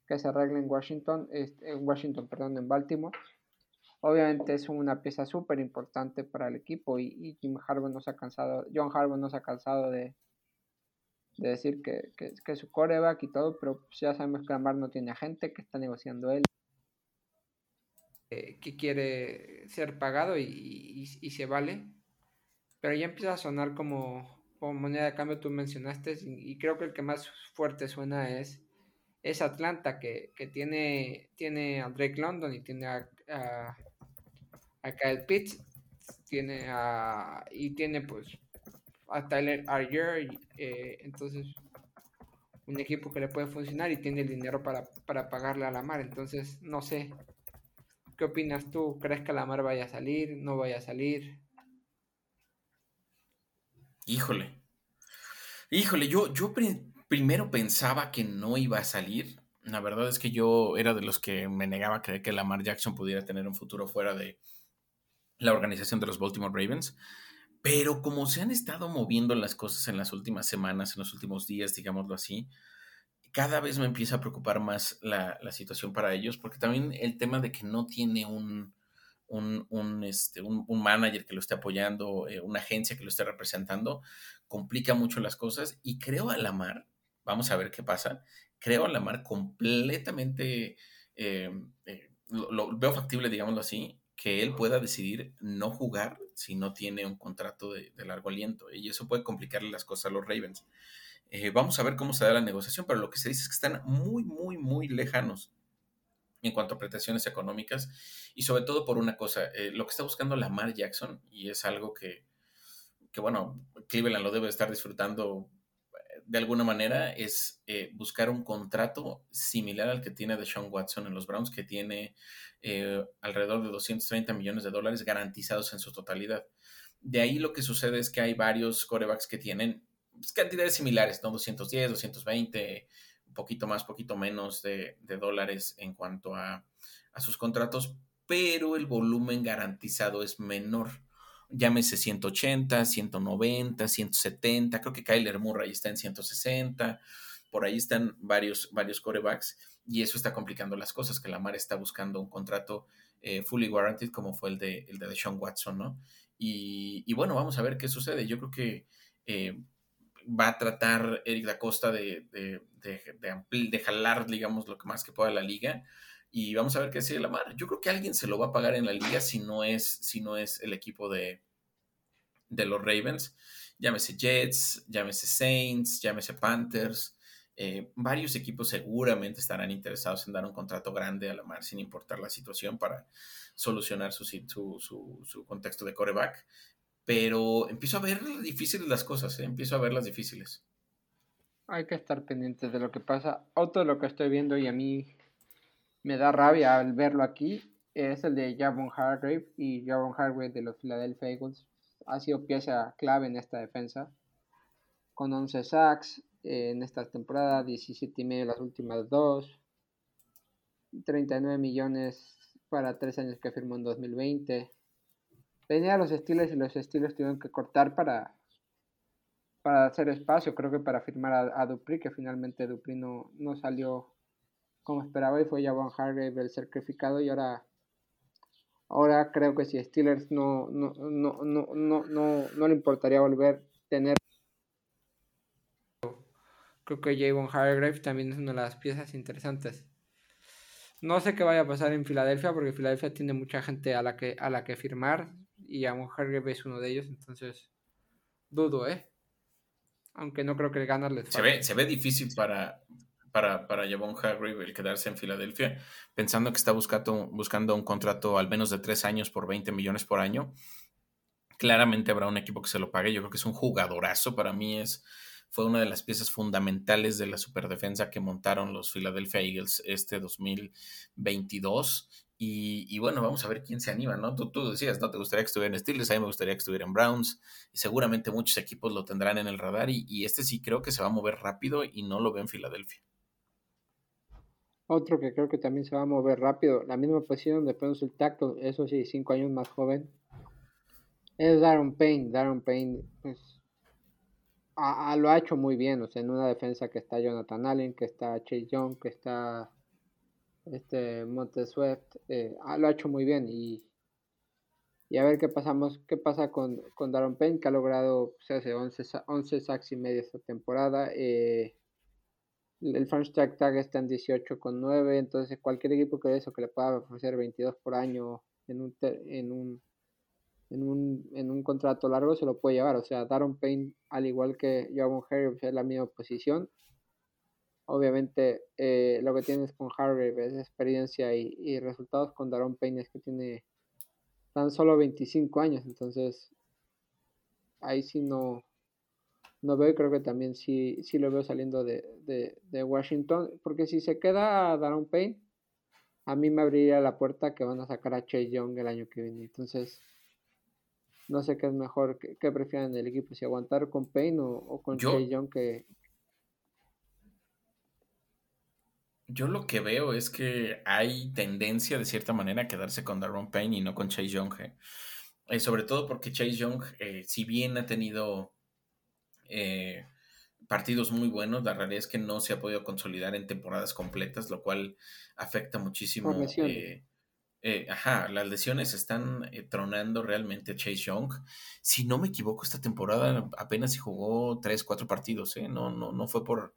que se arregle en Washington, en Washington, perdón, en Baltimore. Obviamente es una pieza súper importante para el equipo y, Jim Harbaugh no se ha cansado, John Harbaugh no se ha cansado de, de decir que, que, que su coreback y todo, pero pues ya sabemos que Lamar no tiene agente, que está negociando él, eh, que quiere ser pagado y, y, se vale, pero ya empieza a sonar como, como moneda de cambio, tú mencionaste, y, creo que el que más fuerte suena es, es Atlanta, que, que tiene, tiene a Drake London y tiene a, a acá el Pitts tiene a, y tiene pues a Tyler Arger, eh, entonces un equipo que le puede funcionar y tiene el dinero para, para pagarle a la mar, entonces no sé, ¿qué opinas tú? ¿Crees que la mar vaya a salir? ¿No vaya a salir? Híjole, híjole, yo, yo primero pensaba que no iba a salir. La verdad es que yo era de los que me negaba a creer que Lamar Jackson pudiera tener un futuro fuera de, la organización de los Baltimore Ravens. Pero como se han estado moviendo las cosas en las últimas semanas, en los últimos días, digámoslo así, cada vez me empieza a preocupar más la, situación para ellos, porque también el tema de que no tiene un, un, este, manager que lo esté apoyando, eh, una agencia que lo esté representando, complica mucho las cosas y creo a la mar, vamos a ver qué pasa, creo a la mar completamente, eh, eh, lo, veo factible, digámoslo así, que él pueda decidir no jugar si no tiene un contrato de, largo aliento. Y eso puede complicarle las cosas a los Ravens. Vamos a ver cómo se da la negociación, pero lo que se dice es que están muy, muy, muy lejanos en cuanto a prestaciones económicas y sobre todo por una cosa, lo que está buscando Lamar Jackson y es algo que, que bueno, Cleveland lo debe estar disfrutando de alguna manera es eh, buscar un contrato similar al que tiene Deshaun Watson en los Browns, que tiene eh, alrededor de 230 millones de dólares garantizados en su totalidad. De ahí lo que sucede es que hay varios corebacks que tienen pues, cantidades similares, ¿no? 210, 220, un poquito más, poquito menos de, dólares en cuanto a, sus contratos, pero el volumen garantizado es menor llámese 180, 190, 170, creo que Kyler Murray está en 160, por ahí están varios, varios corebacks y eso está complicando las cosas, que la Lamar está buscando un contrato eh, fully guaranteed como fue el de, el de Sean Watson, ¿no? Y, bueno, vamos a ver qué sucede. Yo creo que eh, va a tratar Eric Da Costa de, de, de, jalar, digamos, lo que más que pueda la liga y vamos a ver qué decide Lamar. Yo creo que alguien se lo va a pagar en la liga si no es, si no es el equipo de, de los Ravens. Llámese Jets, llámese Saints, llámese Panthers. Eh, varios equipos seguramente estarán interesados en dar un contrato grande a Lamar sin importar la situación para solucionar su, su, su, contexto de coreback. Pero empiezo a ver difíciles las cosas, ¿eh? empiezo a ver las difíciles. Hay que estar pendientes de lo que pasa. Otro de lo que estoy viendo y a mí me da rabia al verlo aquí es el de Javon Hargrave y Javon Hargrave de los Philadelphia Eagles ha sido pieza clave en esta defensa con 11 sacks en esta temporada, 17 y medio las últimas dos, 39 millones para tres años que firmó en 2020. Venía los estilos y los estilos tuvieron que cortar para, para hacer espacio, creo que para firmar a, Dupri, que finalmente Dupri no, no salió como esperaba y fue Javon Hargrave el sacrificado y ahora ahora creo que si Steelers no no, no, no, no, no, no le importaría volver a tener. Creo que Javon Hargrave también es una de las piezas interesantes. No sé qué vaya a pasar en Filadelfia porque Filadelfia tiene mucha gente a la que a la que firmar y Javon Hargrave es uno de ellos entonces dudo eh aunque no creo que el ganar les se ve, se ve difícil para, para, para Javon Hargrave el quedarse en Filadelfia, pensando que está buscando, buscando un contrato al menos de tres años por 20 millones por año. Claramente habrá un equipo que se lo pague. Yo creo que es un jugadorazo. Para mí es, fue una de las piezas fundamentales de la superdefensa que montaron los Philadelphia Eagles este 2022. Y, bueno, vamos a ver quién se anima, ¿no? Tú, decías, ¿no? Te gustaría que estuviera en Steelers, a mí me gustaría que estuviera en Browns, y seguramente muchos equipos lo tendrán en el radar, y, este sí creo que se va a mover rápido y no lo ve en Filadelfia. Otro que creo que también se va a mover rápido, la misma posición de el tacto, eso sí, cinco años más joven, es Darren Payne. Darren Payne, pues, lo ha hecho muy bien, o sea, en una defensa que está Jonathan Allen, que está Chase Young, que está este Monteswift, eh, lo ha hecho muy bien y, y a ver qué pasamos, qué pasa con, con Darren Payne, que ha logrado, se hace 11, 11 sacks y medio esta temporada. Eh, el Franchise Tag está en 18,9, entonces cualquier equipo que que le pueda ofrecer 22 por año en un, en un, en un, en un contrato largo se lo puede llevar. O sea, Daron Payne, al igual que Javon Harry, es la misma posición. Obviamente, eh, lo que tienes con Harry es experiencia y, resultados con Daron Payne es que tiene tan solo 25 años, entonces ahí sí no, no veo creo que también sí, sí lo veo saliendo de, Washington, porque si se queda Daron Payne, a mí me abriría la puerta que van a sacar a Chase Young el año que viene. Entonces, no sé qué es mejor, qué, qué prefieren el equipo, si aguantar con Payne o, con Chase Young que... Yo lo que veo es que hay tendencia de cierta manera a quedarse con Daron Payne y no con Chase Young. ¿eh? Eh, sobre todo porque Chase Young, si bien ha tenido partidos muy buenos, la realidad es que no se ha podido consolidar en temporadas completas, lo cual afecta muchísimo. Eh, ajá, las lesiones están eh, tronando realmente a Chase Young. Si no me equivoco, esta temporada apenas se jugó tres, cuatro partidos, ¿eh? No, no, no fue por,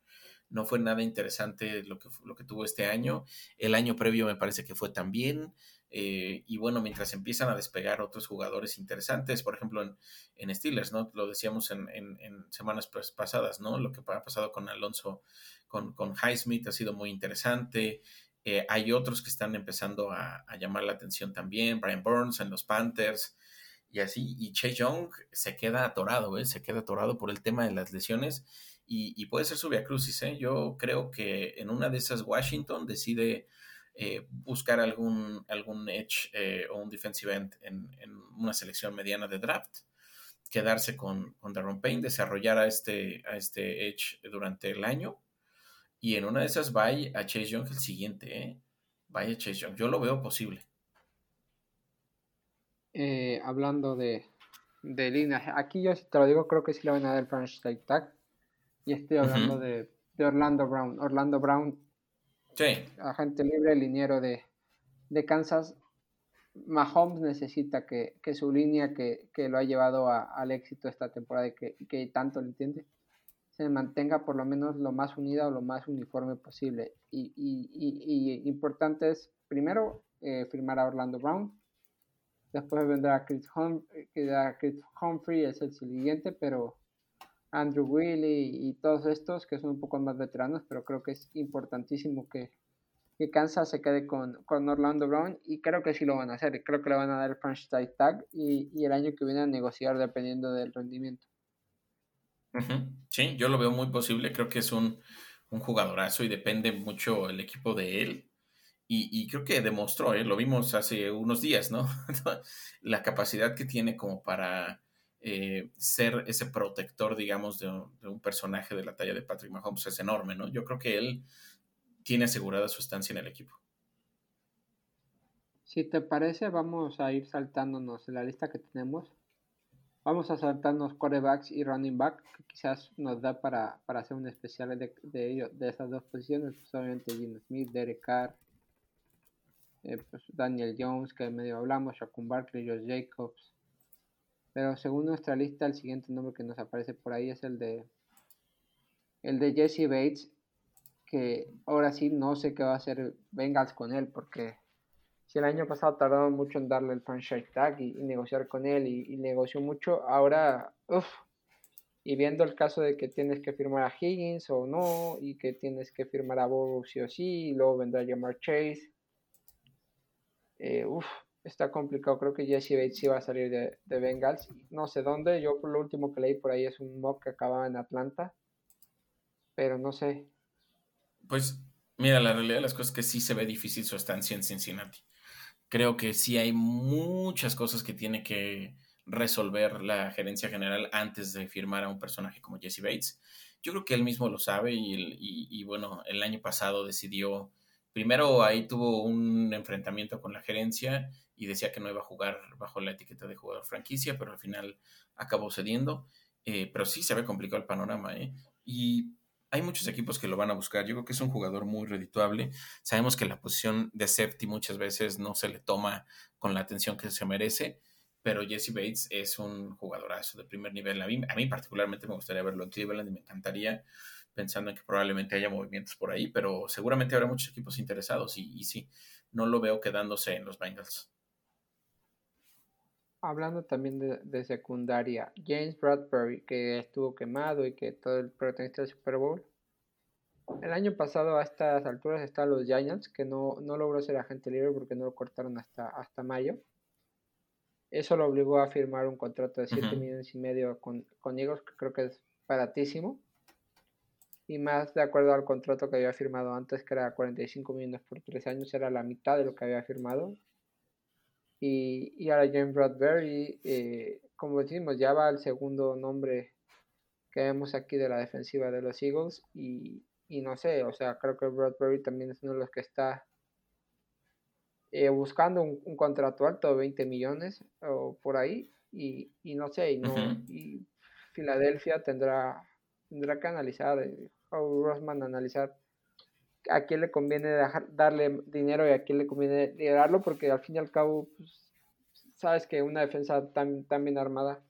no fue nada interesante lo que, lo que tuvo este año. El año previo me parece que fue también. Eh, y bueno, mientras empiezan a despegar otros jugadores interesantes, por ejemplo en, en Steelers, ¿no? Lo decíamos en, en, semanas pasadas, ¿no? Lo que ha pasado con Alonso, con, con Highsmith ha sido muy interesante. Eh, hay otros que están empezando a, llamar la atención también, Brian Burns en los Panthers y así, y Chase Young se queda atorado, ¿eh? se queda atorado por el tema de las lesiones y, puede ser su via crucis. ¿eh? Yo creo que en una de esas Washington decide eh, buscar algún, algún edge o un defensive end en, una selección mediana de draft, quedarse con, con Darren Payne, desarrollar a este, a este edge durante el año y en una de esas vaya a Chase Young el siguiente, ¿eh? Vaya Chase Young. Yo lo veo posible. Eh, hablando de, de líneas, aquí yo te lo digo, creo que sí le van a dar el franchise tag. Y estoy hablando de, Orlando Brown. Orlando Brown, sí. agente libre, liniero de, de Kansas. Mahomes necesita que, su línea que, lo ha llevado al éxito esta temporada y que, que tanto le entiende, se mantenga por lo menos lo más unida o lo más uniforme posible. Y, y, importante es, primero, eh, firmar a Orlando Brown. Después vendrá Chris, Chris Humphrey, es el siguiente, pero Andrew Willy y todos estos que son un poco más veteranos, pero creo que es importantísimo que, que Kansas se quede con, con, Orlando Brown y creo que sí lo van a hacer. Creo que le van a dar el franchise tag y, y el año que viene a negociar dependiendo del rendimiento. Sí, yo lo veo muy posible. Creo que es un, jugadorazo y depende mucho el equipo de él. Y, creo que demostró, ¿eh? lo vimos hace unos días, ¿no? la capacidad que tiene como para eh, ser ese protector, digamos, de, un personaje de la talla de Patrick Mahomes es enorme, ¿no? Yo creo que él tiene asegurada su estancia en el equipo. Si te parece, vamos a ir saltándonos la lista que tenemos Vamos a saltarnos quarterbacks y running back, que quizás nos da para, hacer un especial de, de, de esas dos posiciones. Pues obviamente Gino Smith, Derek Carr, eh, pues Daniel Jones, que medio hablamos, Shaquem Barkley, Josh Jacobs. Pero según nuestra lista, el siguiente nombre que nos aparece por ahí es el de el de Jesse Bates, que ahora sí no sé qué va a hacer Bengals con él, porque si el año pasado tardaron mucho en darle el franchise tag y, negociar con él y, negoció mucho, ahora, uff, y viendo el caso de que tienes que firmar a Higgins o no, y que tienes que firmar a Bobo sí o sí, y luego vendrá a llamar Chase, eh, uff, está complicado. Creo que Jesse Bates iba a salir de, de, Bengals, no sé dónde, yo por lo último que leí por ahí es un mock que acababa en Atlanta, pero no sé. Pues mira, la realidad de las cosas es que sí se ve difícil su estancia en Cincinnati creo que sí hay muchas cosas que tiene que resolver la gerencia general antes de firmar a un personaje como Jesse Bates. Yo creo que él mismo lo sabe y, bueno, el año pasado decidió, primero ahí tuvo un enfrentamiento con la gerencia y decía que no iba a jugar bajo la etiqueta de jugador franquicia, pero al final acabó cediendo. Eh, pero sí se ve complicado el panorama. ¿eh? Y hay muchos equipos que lo van a buscar. Yo creo que es un jugador muy redituable. Sabemos que la posición de safety muchas veces no se le toma con la atención que se merece, pero Jesse Bates es un jugadorazo de primer nivel. A mí, particularmente me gustaría verlo en Cleveland y me encantaría, pensando en que probablemente haya movimientos por ahí, pero seguramente habrá muchos equipos interesados y, y sí, no lo veo quedándose en los Bengals. Hablando también de, secundaria, James Bradbury, que estuvo quemado y que todo el protagonista del Super Bowl. El año pasado a estas alturas están los Giants, que no, logró ser agente libre porque no lo cortaron hasta, hasta mayo. Eso lo obligó a firmar un contrato de 7 millones y medio con, con Eagles, que creo que es baratísimo. Y más de acuerdo al contrato que había firmado antes, que era 45 millones por 3 años, era la mitad de lo que había firmado. Y, y ahora James Bradbury, eh, como decimos, ya va el segundo nombre que vemos aquí de la defensiva de los Eagles. Y, y no sé, o sea, creo que Bradbury también es uno de los que está eh, buscando un, contrato alto de 20 millones o por ahí y, y no sé, y, no, y Filadelfia tendrá, tendrá que analizar, eh, o Rossman analizar a quién le conviene darle dinero y a quién le conviene liderarlo, porque al fin y al cabo, pues, sabes que una defensa tan, tan bien armada,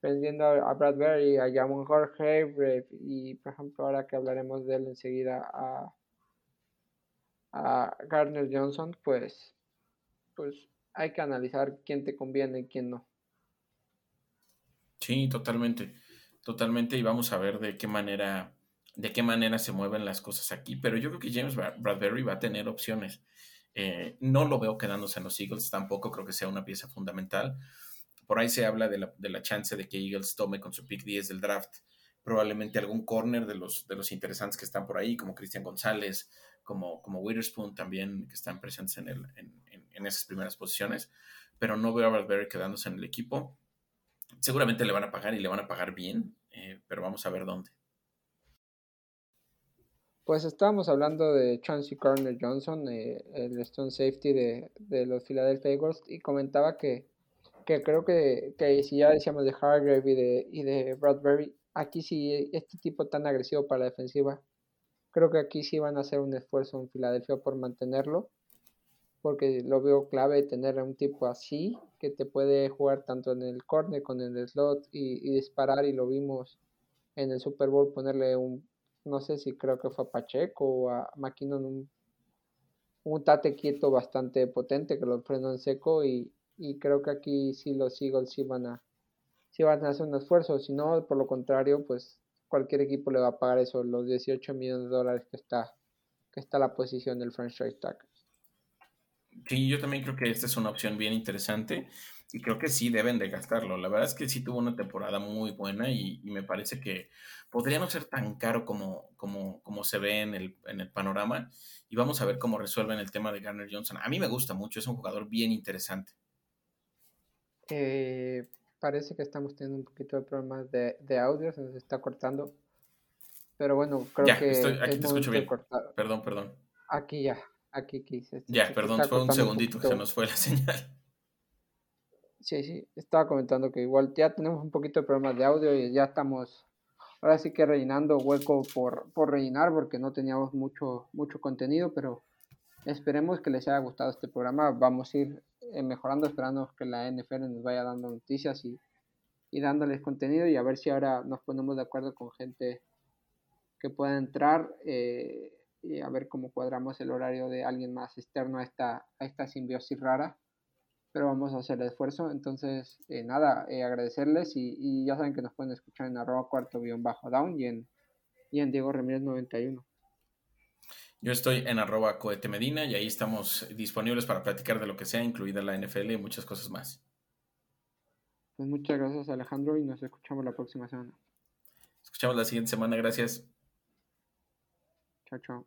prendiendo a Bradbury, a Jamon Jorge, y por ejemplo, ahora que hablaremos de él enseguida, a, a Gardner Johnson, pues, pues hay que analizar quién te conviene y quién no. Sí, totalmente, totalmente, y vamos a ver de qué manera de qué manera se mueven las cosas aquí, pero yo creo que James Bradbury va a tener opciones. Eh, no lo veo quedándose en los Eagles, tampoco creo que sea una pieza fundamental. Por ahí se habla de la, chance de que Eagles tome con su pick 10 del draft probablemente algún corner de los, de los interesantes que están por ahí, como Cristian González, como, como Witherspoon también, que están presentes en, el, en, esas primeras posiciones, pero no veo a Bradbury quedándose en el equipo. Seguramente le van a pagar y le van a pagar bien, eh, pero vamos a ver dónde. Pues estábamos hablando de Chauncey Corner Johnson, eh, el Stone Safety de, de, los Philadelphia Eagles, y comentaba que, que creo que, que, si ya decíamos de Hargrave y de, y de Bradbury, aquí sí, este tipo tan agresivo para la defensiva, creo que aquí sí van a hacer un esfuerzo en Filadelfia por mantenerlo, porque lo veo clave tener a un tipo así, que te puede jugar tanto en el corner como en el slot y, y disparar, y lo vimos en el Super Bowl ponerle un no sé si creo que fue a Pacheco o a McKinnon un, un tate quieto bastante potente que lo frenó en seco y, creo que aquí sí los Eagles sí van a a hacer un esfuerzo, si no, por lo contrario, pues cualquier equipo le va a pagar eso, los 18 millones de dólares que está que está la posición del franchise tag. Sí, yo también creo que esta es una opción bien interesante y creo que sí deben de gastarlo. La verdad es que sí tuvo una temporada muy buena y, me parece que podría no ser tan caro como, como, como se ve en el, en el, panorama. Y vamos a ver cómo resuelven el tema de Garner Johnson. A mí me gusta mucho, es un jugador bien interesante. Eh, parece que estamos teniendo un poquito de problemas de, audio, se nos está cortando. Pero bueno, creo que. Estoy, aquí te escucho bien. Perdón, perdón. Aquí ya, aquí quise. Ya, perdón, fue un segundito que se nos fue la señal. Sí, sí, estaba comentando que igual ya tenemos un poquito de problemas de audio y ya estamos ahora sí que rellenando hueco por, por rellenar porque no teníamos mucho, mucho contenido, pero esperemos que les haya gustado este programa. Vamos a ir eh, mejorando, esperando que la NFL nos vaya dando noticias y, y dándoles contenido y a ver si ahora nos ponemos de acuerdo con gente que pueda entrar eh, y a ver cómo cuadramos el horario de alguien más externo a esta, a esta simbiosis rara pero vamos a hacer el esfuerzo. Entonces, eh, nada, eh, agradecerles y, ya saben que nos pueden escuchar en arroba cuarto guion bajo down y en, y en Diego Ramírez 91. Yo estoy en arroba cohete medina y ahí estamos disponibles para platicar de lo que sea, incluida la NFL y muchas cosas más. Pues muchas gracias Alejandro y nos escuchamos la próxima semana. Escuchamos la siguiente semana, gracias. Chao, chao.